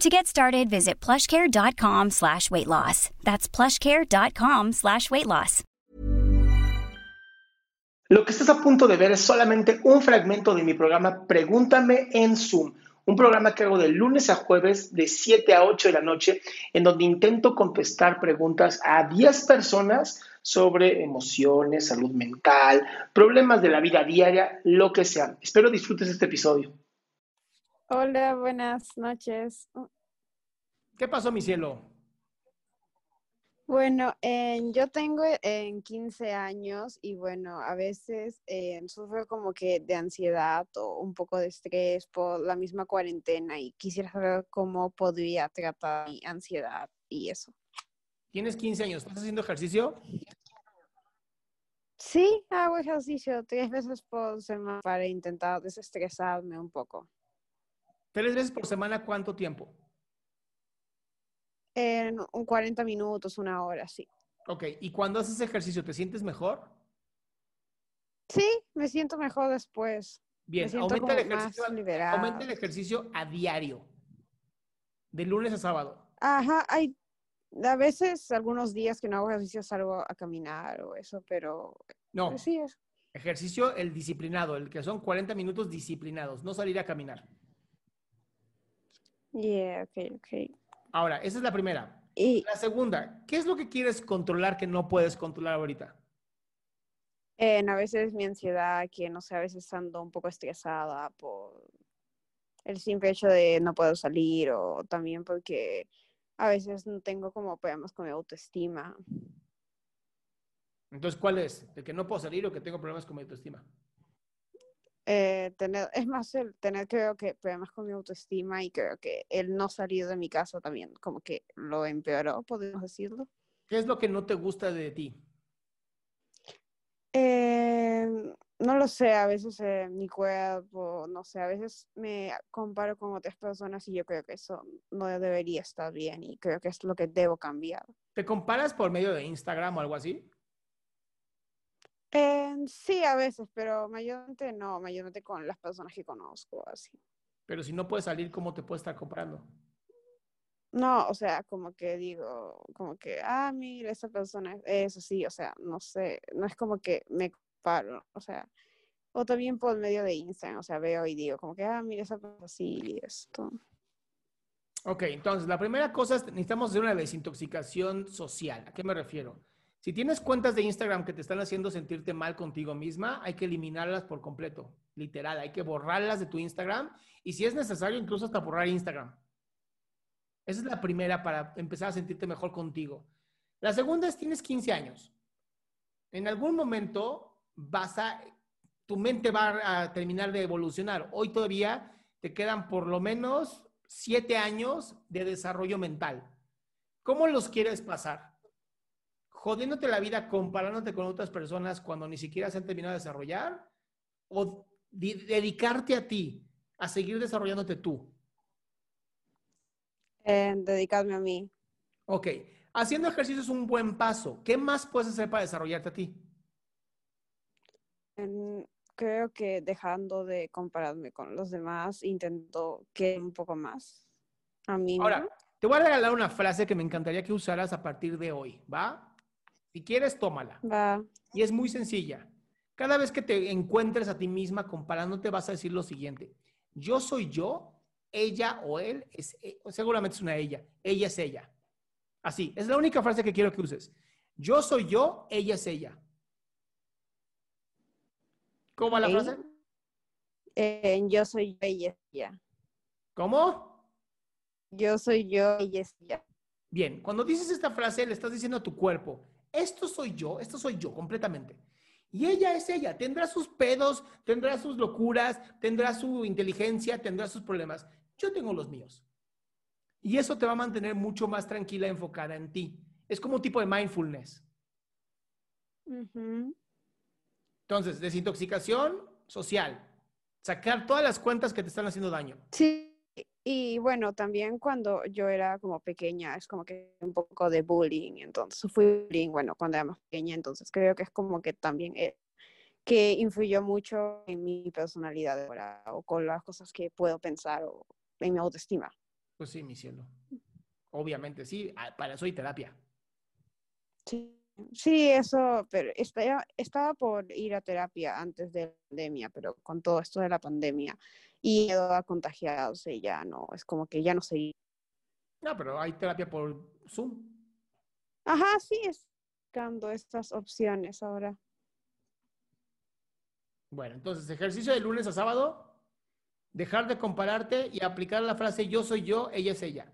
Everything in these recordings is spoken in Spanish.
To get started, visit plushcare.com slash weight loss. That's plushcare.com slash weight loss. Lo que estás a punto de ver es solamente un fragmento de mi programa Pregúntame en Zoom, un programa que hago de lunes a jueves de 7 a 8 de la noche, en donde intento contestar preguntas a 10 personas sobre emociones, salud mental, problemas de la vida diaria, lo que sea. Espero disfrutes este episodio. Hola, buenas noches. ¿Qué pasó, mi cielo? Bueno, yo tengo en 15 años y bueno, a veces eh, sufro como que de ansiedad o un poco de estrés por la misma cuarentena y quisiera saber cómo podría tratar mi ansiedad y eso. Tienes 15 años, ¿estás haciendo ejercicio? Sí, hago ejercicio tres veces por semana para intentar desestresarme un poco. ¿Tres veces por semana cuánto tiempo? En un 40 minutos, una hora, sí. Ok, ¿y cuando haces ejercicio te sientes mejor? Sí, me siento mejor después. Bien, aumenta el, ejercicio, aumenta el ejercicio a diario, de lunes a sábado. Ajá, hay a veces algunos días que no hago ejercicio salgo a caminar o eso, pero no. Sí es. Ejercicio el disciplinado, el que son 40 minutos disciplinados, no salir a caminar. Yeah, ok, ok. Ahora, esa es la primera. Y la segunda, ¿qué es lo que quieres controlar que no puedes controlar ahorita? a veces mi ansiedad, que no sé, a veces ando un poco estresada por el simple hecho de no puedo salir o también porque a veces no tengo como problemas con mi autoestima. Entonces, ¿cuál es? ¿El que no puedo salir o que tengo problemas con mi autoestima? Eh, tener, es más el tener creo que problemas con mi autoestima y creo que el no salir de mi casa también como que lo empeoró, podemos decirlo. ¿Qué es lo que no te gusta de ti? Eh, no lo sé, a veces eh, mi cuerpo, no sé, a veces me comparo con otras personas y yo creo que eso no debería estar bien y creo que es lo que debo cambiar. ¿Te comparas por medio de Instagram o algo así? Eh, sí, a veces, pero mayormente no, mayormente con las personas que conozco, así. Pero si no puedes salir, ¿cómo te puedes estar comprando? No, o sea, como que digo, como que, ah, mira, esa persona es así, o sea, no sé, no es como que me comparo, o sea, o también por medio de Instagram, o sea, veo y digo, como que, ah, mira, esa persona así y esto. Ok, entonces, la primera cosa es, necesitamos hacer una desintoxicación social. ¿A qué me refiero? Si tienes cuentas de Instagram que te están haciendo sentirte mal contigo misma, hay que eliminarlas por completo, literal, hay que borrarlas de tu Instagram y si es necesario, incluso hasta borrar Instagram. Esa es la primera para empezar a sentirte mejor contigo. La segunda es, tienes 15 años. En algún momento vas a, tu mente va a terminar de evolucionar. Hoy todavía te quedan por lo menos 7 años de desarrollo mental. ¿Cómo los quieres pasar? Jodiéndote la vida comparándote con otras personas cuando ni siquiera se han terminado de desarrollar o dedicarte a ti, a seguir desarrollándote tú? Eh, dedicarme a mí. Ok, haciendo ejercicio es un buen paso. ¿Qué más puedes hacer para desarrollarte a ti? creo que dejando de compararme con los demás, intento que un poco más a mí. Ahora, te voy a regalar una frase que me encantaría que usaras a partir de hoy, ¿va? Si quieres, tómala. Va. Y es muy sencilla. Cada vez que te encuentres a ti misma comparándote, vas a decir lo siguiente. Yo soy yo, ella o él es, e, seguramente es una ella. Ella es ella. Así, es la única frase que quiero que uses. Yo soy yo, ella es ella. ¿Cómo va la frase? Eh, yo soy yo, ella es ella. ¿Cómo? Yo soy yo, ella es ella. Bien, cuando dices esta frase, le estás diciendo a tu cuerpo, esto soy yo, esto soy yo completamente. Y ella es ella, tendrá sus pedos, tendrá sus locuras, tendrá su inteligencia, tendrá sus problemas. Yo tengo los míos. Y eso te va a mantener mucho más tranquila, enfocada en ti. Es como un tipo de mindfulness. Entonces, desintoxicación social. Sacar todas las cuentas que te están haciendo daño. Sí, y bueno, también cuando yo era como pequeña, es como que un poco de bullying, entonces fui bullying, bueno, cuando era más pequeña, entonces creo que es como que también que influyó mucho en mi personalidad ahora, o con las cosas que puedo pensar, o en mi autoestima. Pues sí, mi cielo. Obviamente, sí. Ah, Para eso hay terapia. Sí, sí, eso, pero estaba, estaba por ir a terapia antes de la pandemia, pero con todo esto de la pandemia y miedo a contagiarse, ya no, es como que ya no sé. No, pero hay terapia por Zoom. Ajá, sí, es buscando estas opciones ahora. Bueno, entonces, ejercicio de lunes a sábado, dejar de compararte y aplicar la frase yo soy yo, ella es ella.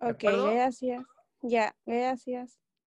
¿De Ok, gracias. Ya, gracias.